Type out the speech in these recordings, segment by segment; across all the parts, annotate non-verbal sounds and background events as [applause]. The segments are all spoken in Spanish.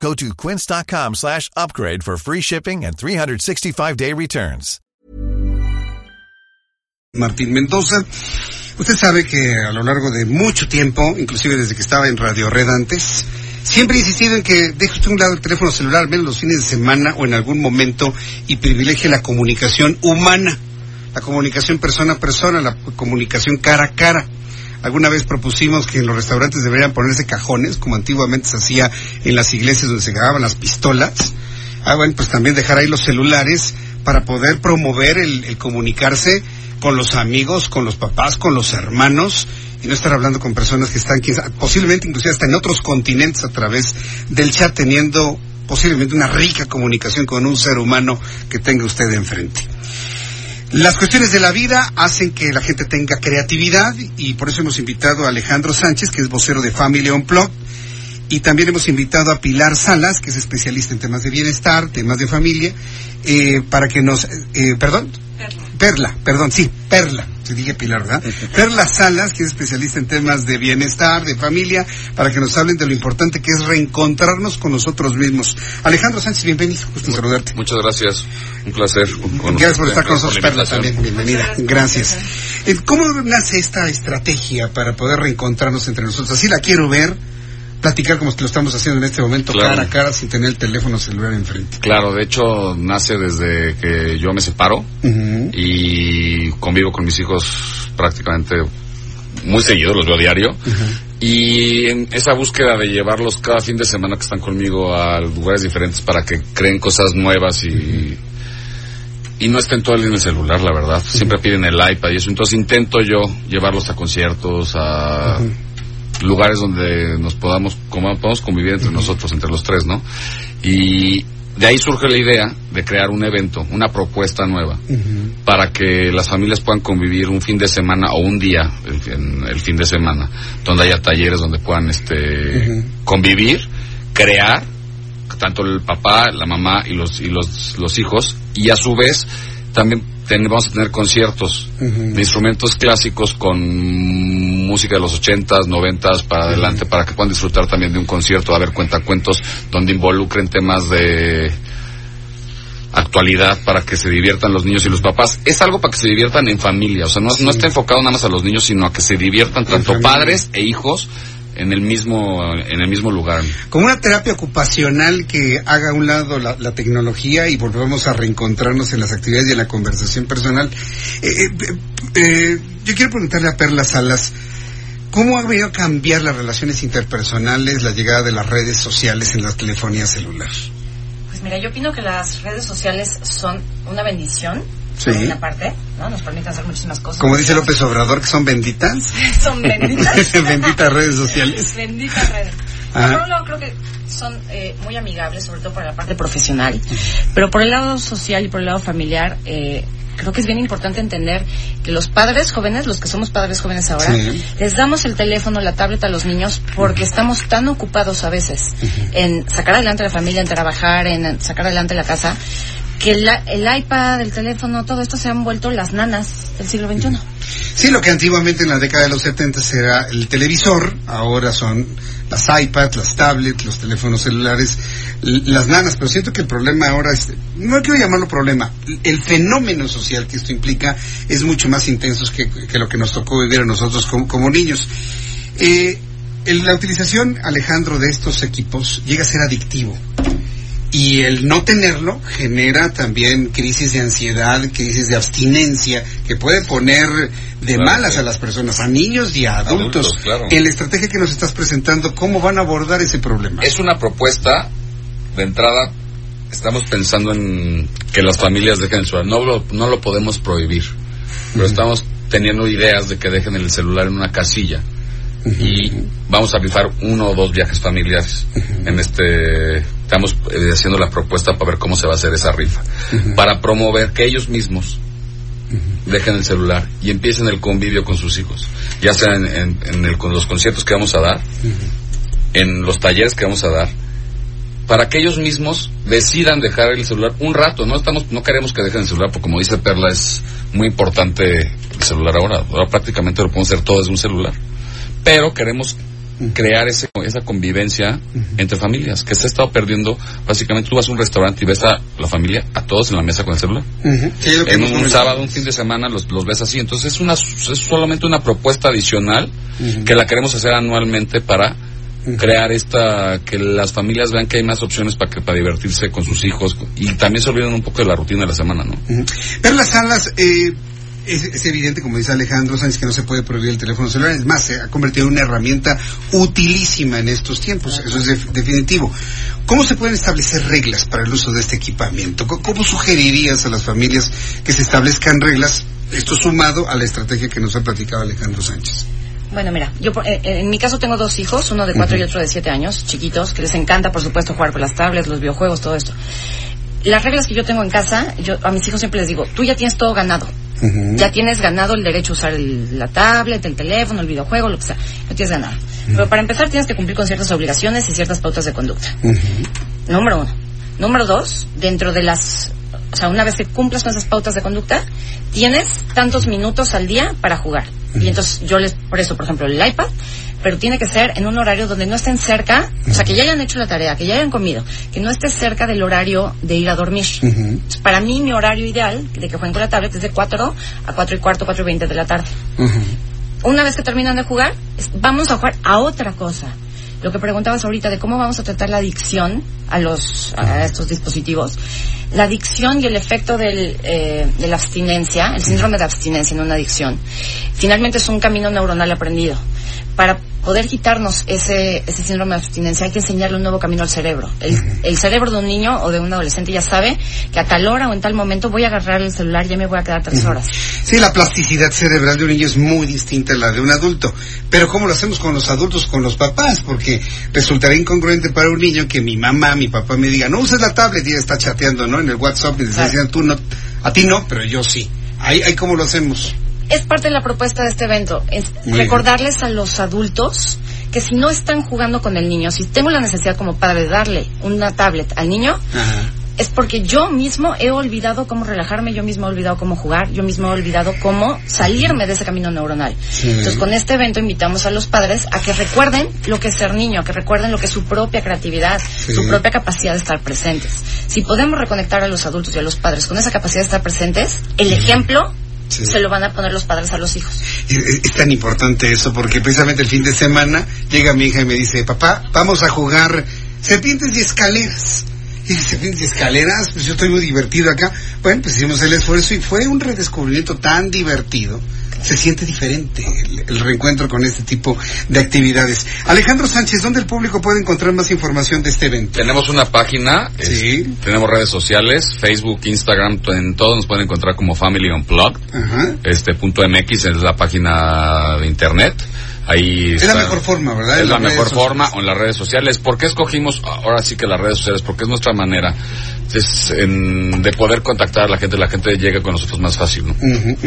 Go to quince.com slash upgrade for free shipping and 365-day returns. Martín Mendoza. Usted sabe que a lo largo de mucho tiempo, inclusive desde que estaba en Radio Red antes, siempre he insistido en que deje usted un lado el teléfono celular, menos los fines de semana o en algún momento y privilegie la comunicación humana, la comunicación persona a persona, la comunicación cara a cara. Alguna vez propusimos que en los restaurantes deberían ponerse cajones, como antiguamente se hacía en las iglesias donde se grababan las pistolas. Ah, bueno, pues también dejar ahí los celulares para poder promover el, comunicarse con los amigos, con los papás, con los hermanos, y no estar hablando con personas que están, posiblemente inclusive hasta en otros continentes a través del chat, teniendo posiblemente una rica comunicación con un ser humano que tenga usted enfrente. Las cuestiones de la vida hacen que la gente tenga creatividad y por eso hemos invitado a Alejandro Sánchez, que es vocero de Family Unplugged, y también hemos invitado a Pilar Salas, que es especialista en temas de bienestar, temas de familia, eh, para que nos, eh, perdón, Perla, perdón, sí, Perla, se dije Pilar, ¿verdad? Perla Salas, que es especialista en temas de bienestar, de familia, para que nos hablen de lo importante que es reencontrarnos con nosotros mismos. Alejandro Sánchez, bienvenido, gusto en saludarte. Muchas gracias, un placer. Gracias por estar con nosotros, Perla, también, bienvenida, gracias. Eh, ¿Cómo nace esta estrategia para poder reencontrarnos entre nosotros? Así la quiero ver platicar como que lo estamos haciendo en este momento, Claro. cara a cara, sin tener el teléfono celular enfrente. Claro, de hecho nace desde que yo me separo. Y convivo con mis hijos prácticamente muy seguido, los veo diario. Y en esa búsqueda de llevarlos cada fin de semana que están conmigo a lugares diferentes para que creen cosas nuevas y, y no estén todo el día en el celular, la verdad. Siempre piden el iPad y eso. Entonces intento yo llevarlos a conciertos, a lugares donde nos podamos, como podamos convivir entre nosotros, entre los tres, ¿no? Y de ahí surge la idea de crear un evento, una propuesta nueva, para que las familias puedan convivir un fin de semana o un día, el, fin- el fin de semana, donde haya talleres donde puedan este, convivir, crear, tanto el papá, la mamá y los, y los, los hijos, y a su vez también ten- vamos a tener conciertos de instrumentos clásicos con música de los ochentas, noventas para adelante, para que puedan disfrutar también de un concierto, a ver cuentacuentos donde involucren temas de actualidad para que se diviertan los niños y los papás. Es algo para que se diviertan en familia, o sea, no, no está enfocado nada más a los niños, sino a que se diviertan tanto padres e hijos en el mismo en el mismo lugar. Como una terapia ocupacional que haga a un lado la, la tecnología y volvemos a reencontrarnos en las actividades y en la conversación personal. Eh, eh, eh, yo quiero preguntarle a Perla Salas, ¿cómo ha venido a cambiar las relaciones interpersonales la llegada de las redes sociales en la telefonía celular? Pues mira, yo opino que las redes sociales son una bendición, Sí. por una parte, ¿no? Nos permiten hacer muchísimas cosas. Como dice López Obrador, que son benditas. [laughs] son benditas. [laughs] Benditas redes sociales. benditas redes. Ajá. Por un lado creo que son eh, muy amigables, sobre todo para la parte profesional, pero por el lado social y por el lado familiar, eh, creo que es bien importante entender que los padres jóvenes, los que somos padres jóvenes ahora, Sí. les damos el teléfono, la tablet a los niños porque estamos tan ocupados a veces en sacar adelante la familia, en trabajar, en sacar adelante la casa, que la- el iPad, el teléfono, todo esto se han vuelto las nanas del siglo XXI. Sí, lo que antiguamente en la década de los 70 era el televisor, ahora son las iPads, las tablets, los teléfonos celulares, las nanas, pero siento que el problema ahora es, no quiero llamarlo problema, el fenómeno social que esto implica es mucho más intenso que, que lo que nos tocó vivir a nosotros como, como niños. Eh, el- la utilización, Alejandro, de estos equipos llega a ser adictivo. Y el no tenerlo genera también crisis de ansiedad, crisis de abstinencia, que puede poner de Claro, malas sí. a las personas, a niños y a adultos. Adultos, claro. En la estrategia que nos estás presentando, ¿cómo van a abordar ese problema? Es una propuesta de entrada. Estamos pensando en que las familias dejen el celular. No lo, no lo podemos prohibir, pero estamos teniendo ideas de que dejen el celular en una casilla y vamos a rifar uno o dos viajes familiares en este estamos eh, haciendo la propuesta para ver cómo se va a hacer esa rifa. Para promover que ellos mismos dejen el celular y empiecen el convivio con sus hijos, ya sea en, el, con los conciertos que vamos a dar, en los talleres que vamos a dar, para que ellos mismos decidan dejar el celular un rato. No estamos, no queremos que dejen el celular, porque como dice Perla, es muy importante el celular ahora. Ahora prácticamente lo podemos hacer todo desde un celular. Pero queremos crear ese, esa convivencia entre familias, que se ha estado perdiendo. Básicamente tú vas a un restaurante y ves a la familia, a todos en la mesa con el celular. en un, sábado, un fin de semana los, los ves así. Entonces es, una, es solamente una propuesta adicional que la queremos hacer anualmente para crear esta que las familias vean que hay más opciones para que para divertirse con sus hijos. Y también se olviden un poco de la rutina de la semana no pero las salas eh, es, evidente, como dice Alejandro Sánchez, que no se puede prohibir el teléfono celular. Es más, se ha convertido en una herramienta utilísima en estos tiempos. Eso es definitivo. ¿Cómo se pueden establecer reglas para el uso de este equipamiento? ¿Cómo sugerirías a las familias que se establezcan reglas? Esto sumado a la estrategia que nos ha platicado Alejandro Sánchez. Bueno, mira, yo eh, eh, en mi caso tengo dos hijos, uno de cuatro y otro de siete años, chiquitos, que les encanta, por supuesto, jugar con las tablets, los videojuegos, todo esto. Las reglas que yo tengo en casa, yo a mis hijos siempre les digo, tú ya tienes todo ganado. Ya tienes ganado el derecho a usar la tablet, el teléfono, el videojuego, lo que sea. No tienes ganado. Pero para empezar tienes que cumplir con ciertas obligaciones y ciertas pautas de conducta. Número uno. Número dos, dentro de las... O sea, una vez que cumplas con esas pautas de conducta, tienes tantos minutos al día para jugar. Y entonces yo les, por eso, por ejemplo, el iPad, pero tiene que ser en un horario donde no estén cerca, o sea, que ya hayan hecho la tarea, que ya hayan comido, que no esté cerca del horario de ir a dormir. Para mí, mi horario ideal de que jueguen con la tablet es de 4 a 4 y cuarto, 4 y 20 de la tarde. Una vez que terminan de jugar, vamos a jugar a otra cosa. Lo que preguntabas ahorita de cómo vamos a tratar la adicción a los a estos dispositivos. La adicción y el efecto del, eh, de la abstinencia, el síndrome de abstinencia en una adicción, finalmente es un camino neuronal aprendido. Para poder quitarnos ese, ese síndrome de abstinencia hay que enseñarle un nuevo camino al cerebro. El, cerebro de un niño o de un adolescente ya sabe que a tal hora o en tal momento voy a agarrar el celular y ya me voy a quedar tres horas. Sí, la plasticidad cerebral de un niño es muy distinta a la de un adulto. Pero ¿cómo lo hacemos con los adultos, con los papás? Porque resultará incongruente para un niño que mi mamá, mi papá me diga, no uses la tablet y ya está chateando, ¿no? En el WhatsApp y dicen, tú no, a ti no, pero yo sí. Ahí, ahí cómo lo hacemos es parte de la propuesta de este evento, es recordarles a los adultos que si no están jugando con el niño, si tengo la necesidad como padre de darle una tablet al niño, es porque yo mismo he olvidado cómo relajarme, yo mismo he olvidado cómo jugar, yo mismo he olvidado cómo salirme de ese camino neuronal. Entonces, con este evento invitamos a los padres a que recuerden lo que es ser niño, a que recuerden lo que es su propia creatividad, su propia capacidad de estar presentes. Si podemos reconectar a los adultos y a los padres con esa capacidad de estar presentes, el ejemplo se lo van a poner los padres a los hijos. Es, tan importante eso porque precisamente el fin de semana llega mi hija y me dice, papá, vamos a jugar serpientes y escaleras. Y serpientes y escaleras, pues yo estoy muy divertido acá. Bueno, pues hicimos el esfuerzo y fue un redescubrimiento tan divertido se siente diferente el, reencuentro con este tipo de actividades. Alejandro Sánchez, ¿dónde el público puede encontrar más información de este evento? Tenemos una página, tenemos redes sociales, Facebook, Instagram, en todo nos pueden encontrar como Family Unplugged. Este punto MX es la página de internet. Ahí es la mejor forma, ¿verdad? Es la mejor forma o en las redes sociales. ¿Por qué escogimos ahora sí que las redes sociales? Porque es nuestra manera es de poder contactar a la gente, la gente llega con nosotros más fácil, ¿no?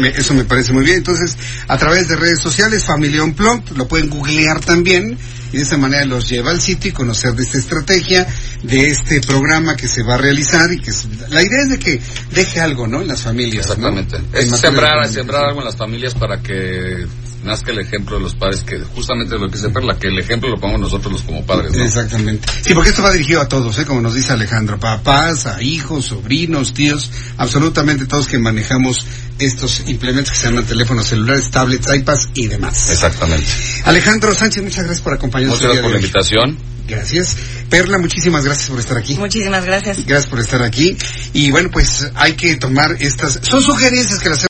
Eso me parece muy bien. Entonces, a través de redes sociales, Familia Unplugged, lo pueden googlear también y de esa manera los lleva al sitio y conocer de esta estrategia, de este programa que se va a realizar y que la idea es de que deje algo, ¿no? En las familias. Exactamente. Es sembrar, sembrar algo en las familias para que nazca el ejemplo de los padres, que justamente lo que se perla, que el ejemplo lo pongamos nosotros los como padres. Exactamente. Sí, porque esto va dirigido a todos, ¿eh? como nos dice Alejandro, papás, a hijos, sobrinos, tíos, absolutamente todos que manejamos estos implementos que se llaman teléfonos celulares, tablets, iPads y demás. Exactamente. Alejandro Sánchez, muchas gracias por acompañarnos. Muchas gracias por la invitación. Gracias. Perla, muchísimas gracias por estar aquí. Muchísimas gracias. Gracias por estar aquí. Y bueno, pues hay que tomar estas... Son sugerencias que las